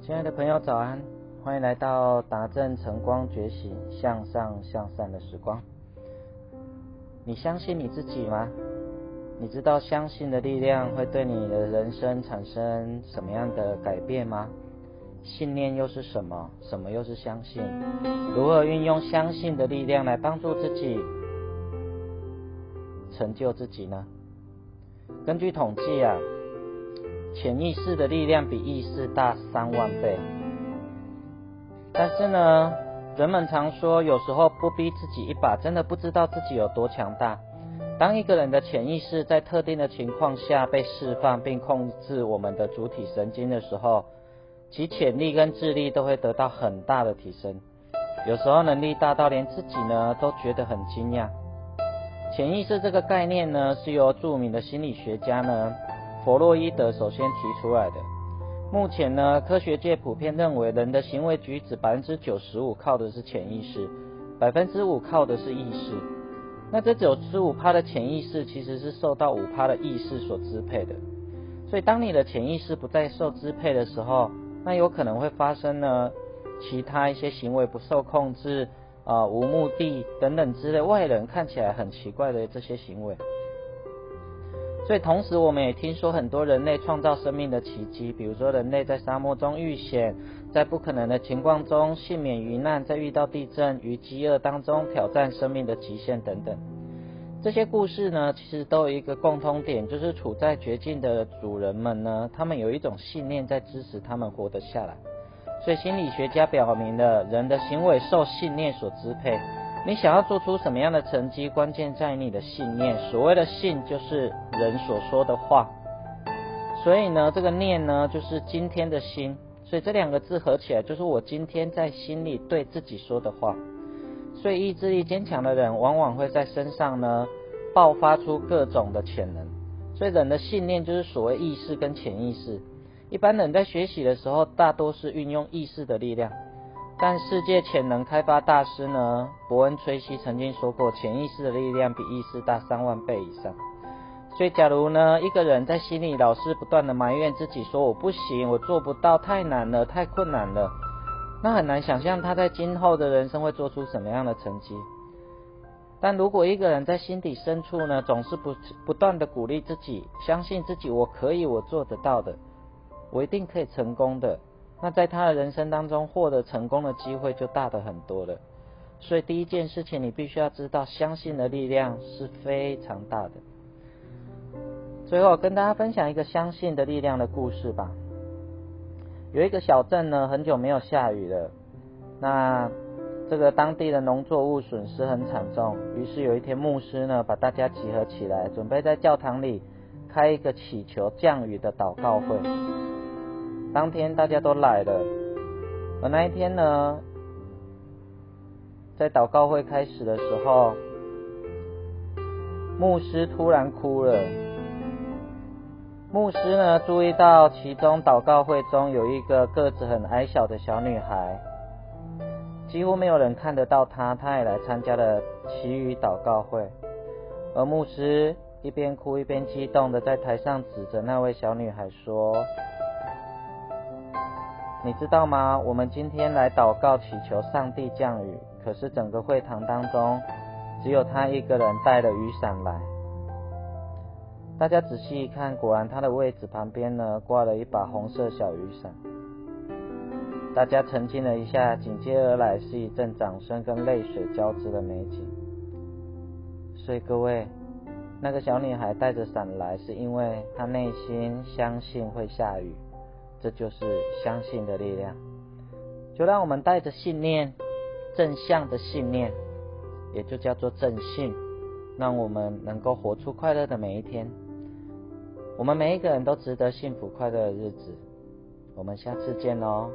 亲爱的朋友，早安！欢迎来到达正晨光觉醒、向上向善的时光。你相信你自己吗？你知道相信的力量会对你的人生产生什么样的改变吗？信念又是什么？什么又是相信？如何运用相信的力量来帮助自己成就自己呢？根据统计啊。潜意识的力量比意识大三万倍，但是呢，人们常说，有时候不逼自己一把，真的不知道自己有多强大。当一个人的潜意识在特定的情况下被释放并控制我们的主体神经的时候，其潜力跟智力都会得到很大的提升。有时候能力大到连自己呢都觉得很惊讶。潜意识这个概念呢，是由著名的心理学家呢。弗洛伊德首先提出来的。目前呢，科学界普遍认为，人的行为举止百分之九十五靠的是潜意识，百分之五靠的是意识。那这九十五趴的潜意识其实是受到五趴的意识所支配的。所以，当你的潜意识不再受支配的时候，那有可能会发生呢其他一些行为不受控制啊、无目的等等之类外人看起来很奇怪的这些行为。所以，同时我们也听说很多人类创造生命的奇迹，比如说人类在沙漠中遇险，在不可能的情况中幸免于难，在遇到地震与饥饿当中挑战生命的极限等等。这些故事呢，其实都有一个共通点，就是处在绝境的主人们呢，他们有一种信念在支持他们活得下来。所以心理学家表明了，人的行为受信念所支配。你想要做出什么样的成绩，关键在于你的信念。所谓的信，就是人所说的话。所以呢，这个念呢，就是今天的心。所以这两个字合起来，就是我今天在心里对自己说的话。所以意志力坚强的人，往往会在身上呢，爆发出各种的潜能。所以人的信念，就是所谓意识跟潜意识。一般人在学习的时候，大多是运用意识的力量。但世界潜能开发大师呢，伯恩·崔西曾经说过，潜意识的力量比意识大三万倍以上。所以，假如呢，一个人在心里老是不断的埋怨自己，说我不行，我做不到，太难了，太困难了，那很难想象他在今后的人生会做出什么样的成绩。但如果一个人在心底深处呢，总是不不断的鼓励自己，相信自己，我可以，我做得到的，我一定可以成功的。那在他的人生当中，获得成功的机会就大的很多了。所以第一件事情，你必须要知道，相信的力量是非常大的。最后跟大家分享一个相信的力量的故事吧。有一个小镇呢，很久没有下雨了，那这个当地的农作物损失很惨重。于是有一天，牧师呢把大家集合起来，准备在教堂里开一个祈求降雨的祷告会。当天大家都来了，而那一天呢，在祷告会开始的时候，牧师突然哭了。牧师呢注意到其中祷告会中有一个个子很矮小的小女孩，几乎没有人看得到她，她也来参加了其余祷告会。而牧师一边哭一边激动的在台上指着那位小女孩说。你知道吗？我们今天来祷告祈求上帝降雨，可是整个会堂当中，只有他一个人带了雨伞来。大家仔细一看，果然他的位置旁边呢挂了一把红色小雨伞。大家沉浸了一下，紧接而来是一阵掌声跟泪水交织的美景。所以各位，那个小女孩带着伞来，是因为她内心相信会下雨。这就是相信的力量，就让我们带着信念，正向的信念，也就叫做正信，让我们能够活出快乐的每一天。我们每一个人都值得幸福快乐的日子。我们下次见喽。